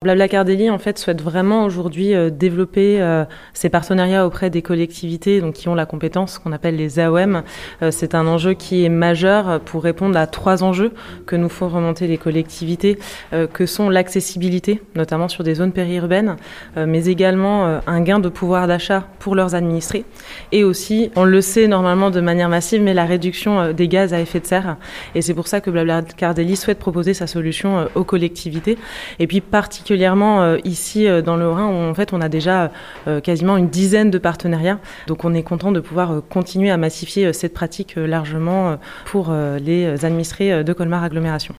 Blablacar Daily en fait souhaite vraiment aujourd'hui euh, développer euh, ses partenariats auprès des collectivités donc qui ont la compétence qu'on appelle les AOM. Euh, c'est un enjeu qui est majeur pour répondre à trois enjeux que nous font remonter les collectivités que sont l'accessibilité notamment sur des zones périurbaines mais également un gain de pouvoir d'achat pour leurs administrés. Et aussi on le sait normalement de manière massive mais la réduction des gaz à effet de serre. Et c'est pour ça que Blablacar Daily souhaite proposer sa solution aux collectivités. Et puis particulièrement particulièrement euh, ici euh, dans le Rhin où on a déjà euh, quasiment une dizaine de partenariats. Donc on est content de pouvoir continuer à massifier cette pratique largement pour les administrés de Colmar Agglomération.